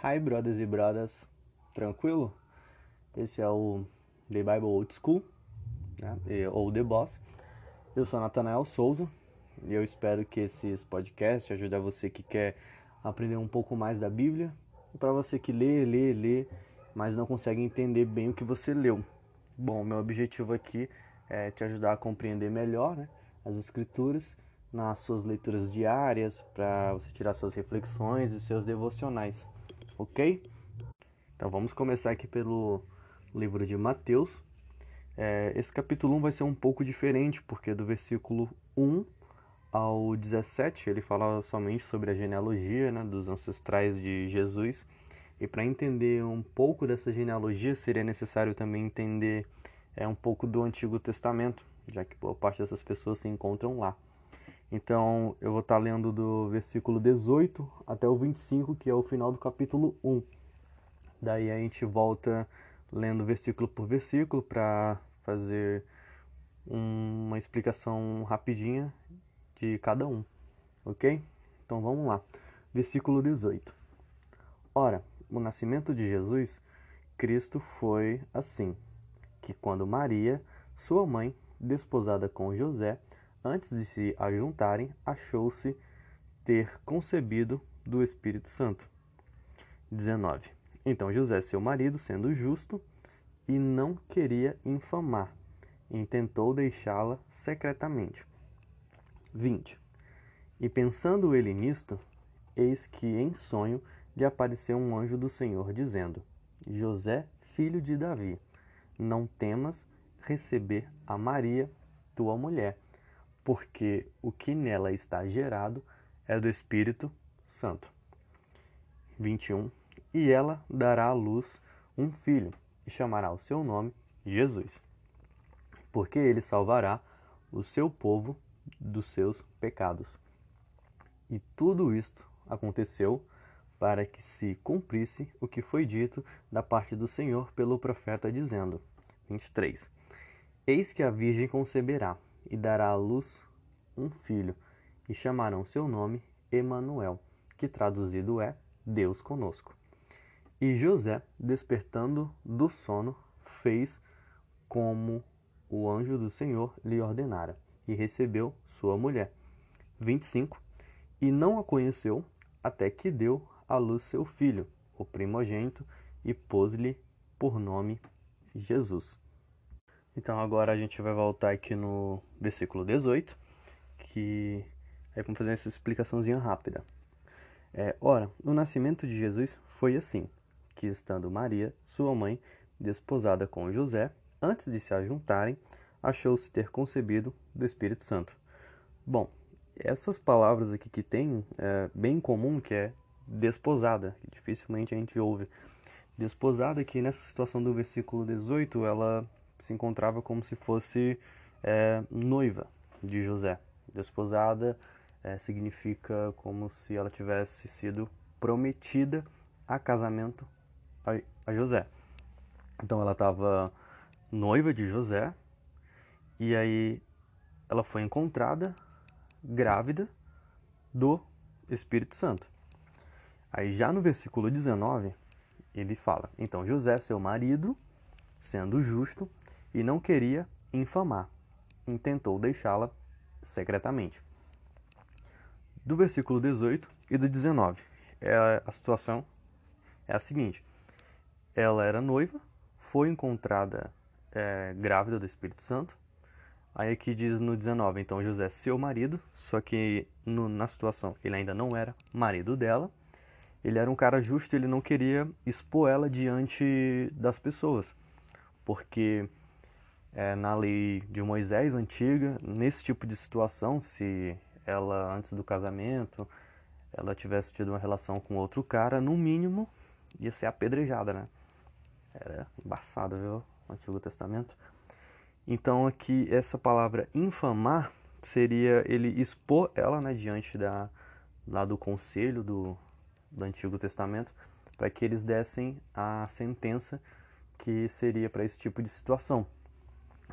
Hi, brothers e brothers, tranquilo? Esse é o The Bible Old School, né? ou The Boss. Eu sou Nathanael Souza e eu espero que esses podcasts ajudem você que quer aprender um pouco mais da Bíblia e para você que lê, lê, lê, mas não consegue entender bem o que você leu. Bom, meu objetivo aqui é te ajudar a compreender melhor né, as Escrituras nas suas leituras diárias, para você tirar suas reflexões e seus devocionais ok? Então vamos começar aqui pelo livro de Mateus. É, esse capítulo 1 vai ser um pouco diferente, porque do versículo 1 ao 17 ele fala somente sobre a genealogia né, dos ancestrais de Jesus. E para entender um pouco dessa genealogia, seria necessário também entender é, um pouco do Antigo Testamento, já que boa parte dessas pessoas se encontram lá. Então, eu vou estar lendo do versículo 18 até o 25, que é o final do capítulo 1. Daí a gente volta lendo versículo por versículo para fazer uma explicação rapidinha de cada um, ok? Então vamos lá. Versículo 18. Ora, o nascimento de Jesus, Cristo foi assim, que quando Maria, sua mãe, desposada com José, antes de se ajuntarem, achou-se ter concebido do Espírito Santo. 19. Então José, seu marido, sendo justo, e não queria infamar, intentou deixá-la secretamente. 20. E pensando ele nisto, eis que em sonho lhe apareceu um anjo do Senhor, dizendo: José, filho de Davi, não temas receber a Maria, tua mulher porque o que nela está gerado é do Espírito Santo. 21. E ela dará à luz um filho, e chamará o seu nome Jesus, porque ele salvará o seu povo dos seus pecados. E tudo isto aconteceu para que se cumprisse o que foi dito da parte do Senhor pelo profeta, dizendo: 23. Eis que a Virgem conceberá e dará à luz um filho, e chamarão seu nome Emanuel, que traduzido é Deus conosco. E José, despertando do sono, fez como o anjo do Senhor lhe ordenara, e recebeu sua mulher. 25. E não a conheceu até que deu à luz seu filho, o primogênito, e pôs-lhe por nome Jesus. Então agora a gente vai voltar aqui no versículo 18, que é como fazer essa explicaçãozinha rápida. É, ora, o nascimento de Jesus foi assim, que estando Maria, sua mãe, desposada com José, antes de se ajuntarem, achou-se ter concebido do Espírito Santo. Bom, essas palavras aqui que tem é bem comum, que é desposada, que dificilmente a gente ouve. Desposada, que nessa situação do versículo 18, ela se encontrava como se fosse é, noiva de José. Desposada é, significa como se ela tivesse sido prometida a casamento a, a José. Então ela estava noiva de José e aí ela foi encontrada grávida do Espírito Santo. Aí já no versículo 19, ele fala: Então José, seu marido, sendo justo, e não queria infamar. Intentou deixá-la secretamente. Do versículo 18 e do 19, é a situação é a seguinte: ela era noiva, foi encontrada é, grávida do Espírito Santo. Aí aqui diz no 19, então José, seu marido, só que no, na situação ele ainda não era marido dela. Ele era um cara justo, ele não queria expor ela diante das pessoas, porque é, na lei de Moisés antiga, nesse tipo de situação, se ela antes do casamento ela tivesse tido uma relação com outro cara, no mínimo ia ser apedrejada, né? Era embaçado, viu? No Antigo Testamento. Então aqui essa palavra infamar seria ele expor ela né, diante da, lá do conselho do, do Antigo Testamento para que eles dessem a sentença que seria para esse tipo de situação.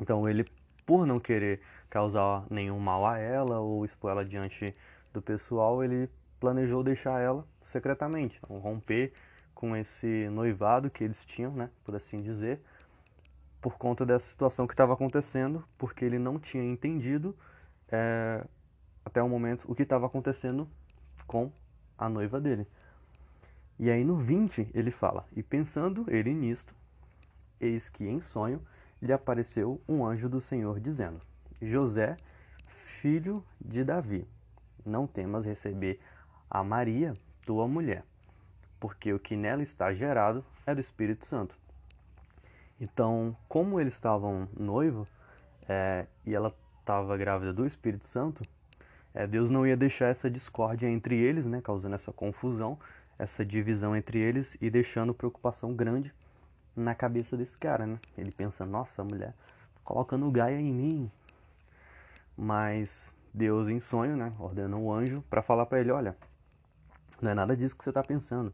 Então ele, por não querer causar nenhum mal a ela ou expor ela diante do pessoal, ele planejou deixar ela secretamente, então, romper com esse noivado que eles tinham, né, por assim dizer, por conta dessa situação que estava acontecendo, porque ele não tinha entendido é, até o momento o que estava acontecendo com a noiva dele. E aí no 20 ele fala: E pensando ele nisto, eis que em sonho lhe apareceu um anjo do Senhor dizendo: José, filho de Davi, não temas receber a Maria, tua mulher, porque o que nela está gerado é do Espírito Santo. Então, como eles estavam noivo é, e ela estava grávida do Espírito Santo, é, Deus não ia deixar essa discórdia entre eles, né, causando essa confusão, essa divisão entre eles e deixando preocupação grande na cabeça desse cara, né? Ele pensa, nossa, a mulher colocando Gaia em mim. Mas Deus em sonho, né, ordena um anjo para falar para ele, olha, não é nada disso que você está pensando.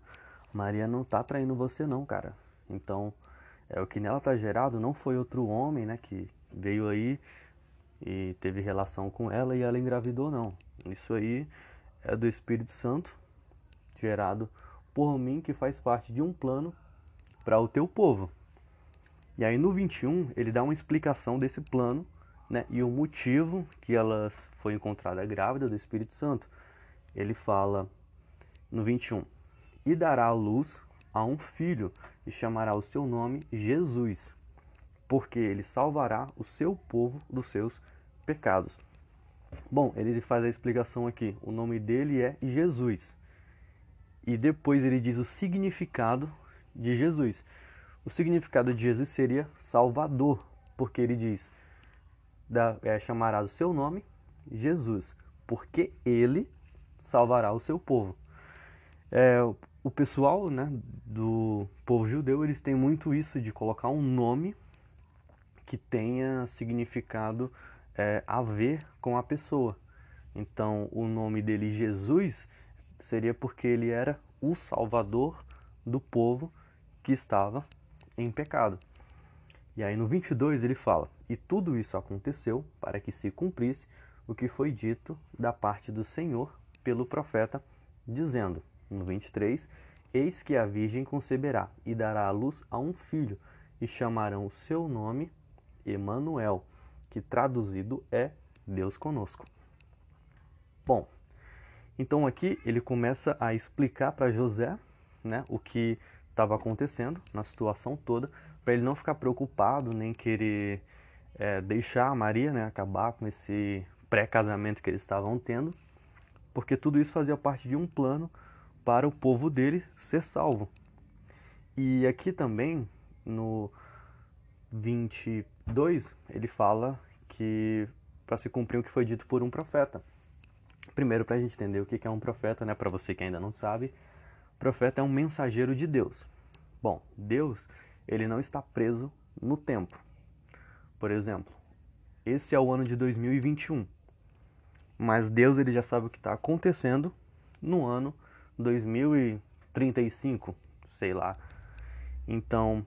Maria não está traindo você não, cara. Então, é o que nela está gerado não foi outro homem, né, que veio aí e teve relação com ela e ela engravidou, não. Isso aí é do Espírito Santo, gerado por mim, que faz parte de um plano para o teu povo. E aí no 21 ele dá uma explicação desse plano né, e o motivo que ela foi encontrada grávida do Espírito Santo. Ele fala no 21: E dará luz a um filho, e chamará o seu nome Jesus, porque ele salvará o seu povo dos seus pecados. Bom, ele faz a explicação aqui. O nome dele é Jesus. E depois ele diz o significado de Jesus. O significado de Jesus seria Salvador, porque ele diz: da, é, chamará o seu nome Jesus, porque ele salvará o seu povo. É, o pessoal né, do povo judeu eles têm muito isso de colocar um nome que tenha significado é, a ver com a pessoa. Então, o nome dele, Jesus, seria porque ele era o salvador do povo que estava em pecado. E aí no 22 ele fala: E tudo isso aconteceu para que se cumprisse o que foi dito da parte do Senhor pelo profeta, dizendo: No 23: Eis que a virgem conceberá e dará à luz a um filho, e chamarão o seu nome Emanuel, que traduzido é Deus conosco. Bom, então aqui ele começa a explicar para José né, o que estava acontecendo na situação toda, para ele não ficar preocupado nem querer é, deixar a Maria né, acabar com esse pré-casamento que eles estavam tendo, porque tudo isso fazia parte de um plano para o povo dele ser salvo. E aqui também, no 22, ele fala que para se cumprir o que foi dito por um profeta. Primeiro, para a gente entender o que é um profeta, né? para você que ainda não sabe, profeta é um mensageiro de Deus. Bom, Deus, ele não está preso no tempo. Por exemplo, esse é o ano de 2021. Mas Deus ele já sabe o que está acontecendo no ano 2035, sei lá. Então,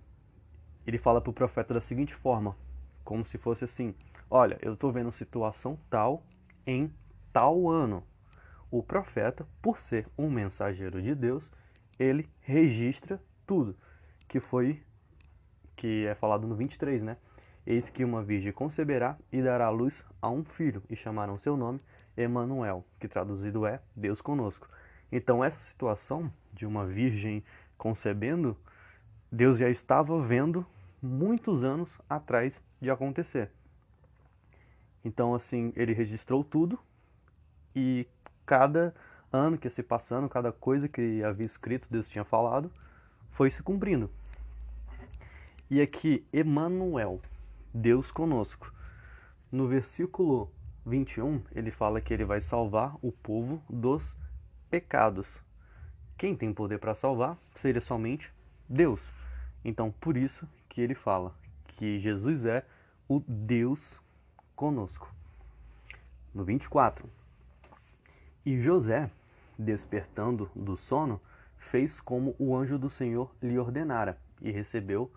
ele fala para o profeta da seguinte forma, como se fosse assim: Olha, eu estou vendo situação tal em tal ano. O profeta, por ser um mensageiro de Deus, ele registra tudo que foi que é falado no 23, né? Eis que uma virgem conceberá e dará luz a um filho e chamarão seu nome Emanuel, que traduzido é Deus conosco. Então essa situação de uma virgem concebendo, Deus já estava vendo muitos anos atrás de acontecer. Então assim, ele registrou tudo e cada ano que ia se passando, cada coisa que havia escrito, Deus tinha falado, foi se cumprindo. E aqui, Emmanuel, Deus conosco. No versículo 21, ele fala que ele vai salvar o povo dos pecados. Quem tem poder para salvar seria somente Deus. Então, por isso que ele fala que Jesus é o Deus conosco. No 24. E José, despertando do sono, fez como o anjo do Senhor lhe ordenara e recebeu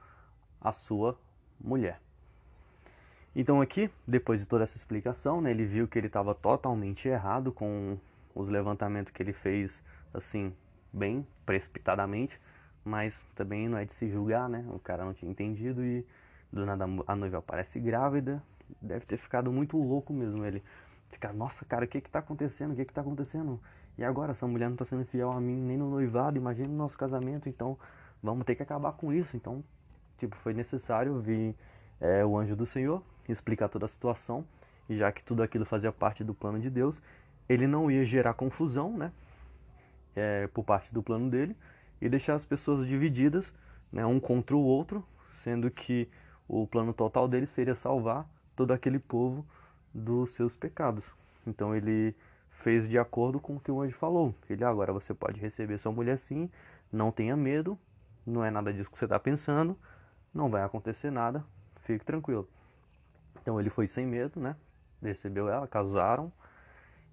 a sua mulher. Então aqui, depois de toda essa explicação, né, ele viu que ele estava totalmente errado com os levantamentos que ele fez, assim, bem precipitadamente, mas também não é de se julgar, né? O cara não tinha entendido e do nada a noiva aparece grávida. Deve ter ficado muito louco mesmo ele. Ficar, nossa, cara, o que que tá acontecendo? O que que tá acontecendo? E agora, essa mulher não tá sendo fiel a mim nem no noivado, imagina o nosso casamento, então vamos ter que acabar com isso. Então, tipo, foi necessário vir é, o anjo do Senhor explicar toda a situação, e já que tudo aquilo fazia parte do plano de Deus, ele não ia gerar confusão, né? É, por parte do plano dele, e deixar as pessoas divididas, né, um contra o outro, sendo que o plano total dele seria salvar todo aquele povo dos seus pecados. Então ele fez de acordo com o que o anjo falou. Ele ah, agora você pode receber sua mulher sim, não tenha medo, não é nada disso que você está pensando, não vai acontecer nada, fique tranquilo. Então ele foi sem medo, né? Recebeu ela, casaram.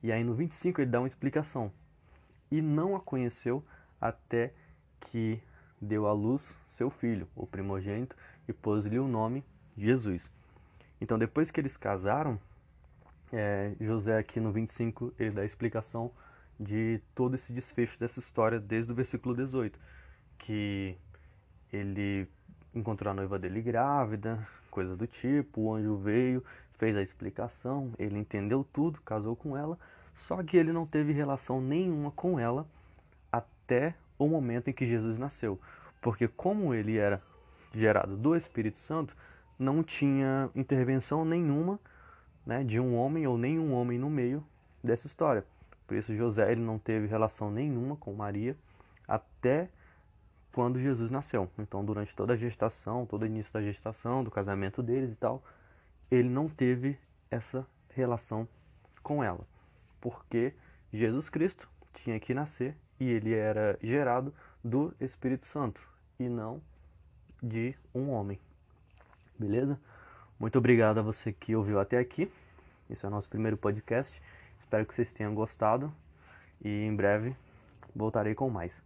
E aí no 25 ele dá uma explicação. E não a conheceu até que deu à luz seu filho, o primogênito, e pôs-lhe o nome Jesus. Então, depois que eles casaram, é, José aqui no 25 ele dá a explicação de todo esse desfecho dessa história desde o versículo 18, que ele encontrou a noiva dele grávida, coisa do tipo, o anjo veio, fez a explicação, ele entendeu tudo, casou com ela, só que ele não teve relação nenhuma com ela até o momento em que Jesus nasceu. Porque como ele era gerado do Espírito Santo, não tinha intervenção nenhuma né, de um homem ou nenhum homem no meio dessa história. Por isso José ele não teve relação nenhuma com Maria até quando Jesus nasceu. Então, durante toda a gestação, todo o início da gestação, do casamento deles e tal, ele não teve essa relação com ela. Porque Jesus Cristo tinha que nascer e ele era gerado do Espírito Santo e não de um homem. Beleza? Muito obrigado a você que ouviu até aqui. Esse é o nosso primeiro podcast. Espero que vocês tenham gostado e em breve voltarei com mais.